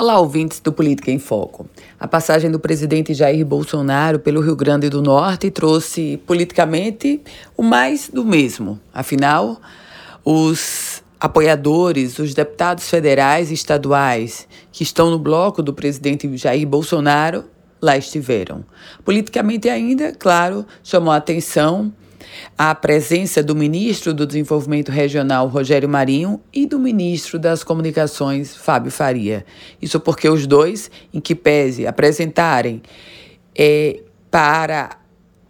Olá, ouvintes do Política em Foco. A passagem do presidente Jair Bolsonaro pelo Rio Grande do Norte trouxe politicamente o mais do mesmo. Afinal, os apoiadores, os deputados federais e estaduais que estão no bloco do presidente Jair Bolsonaro lá estiveram. Politicamente ainda, claro, chamou a atenção a presença do ministro do Desenvolvimento Regional, Rogério Marinho, e do ministro das Comunicações, Fábio Faria. Isso porque os dois, em que pese apresentarem é, para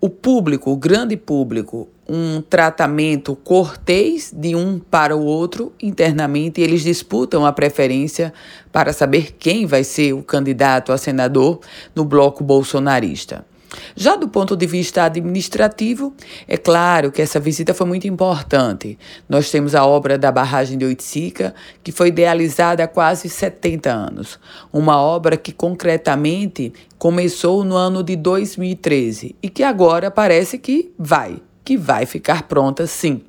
o público, o grande público, um tratamento cortês de um para o outro internamente, eles disputam a preferência para saber quem vai ser o candidato a senador no bloco bolsonarista. Já do ponto de vista administrativo, é claro que essa visita foi muito importante. Nós temos a obra da barragem de Oiticica, que foi idealizada há quase 70 anos. Uma obra que concretamente começou no ano de 2013 e que agora parece que vai, que vai ficar pronta sim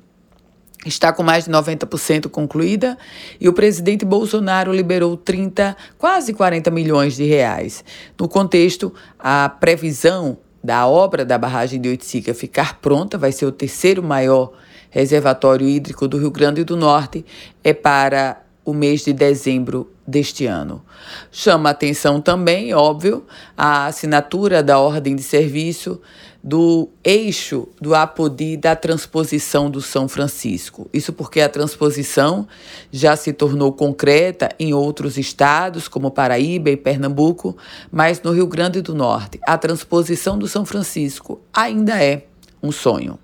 está com mais de 90% concluída e o presidente Bolsonaro liberou 30, quase 40 milhões de reais. No contexto, a previsão da obra da barragem de Oiticica ficar pronta, vai ser o terceiro maior reservatório hídrico do Rio Grande do Norte, é para o mês de dezembro deste ano. Chama atenção também, óbvio, a assinatura da ordem de serviço do eixo do Apodi da transposição do São Francisco. Isso porque a transposição já se tornou concreta em outros estados, como Paraíba e Pernambuco, mas no Rio Grande do Norte, a transposição do São Francisco ainda é um sonho.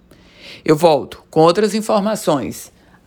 Eu volto com outras informações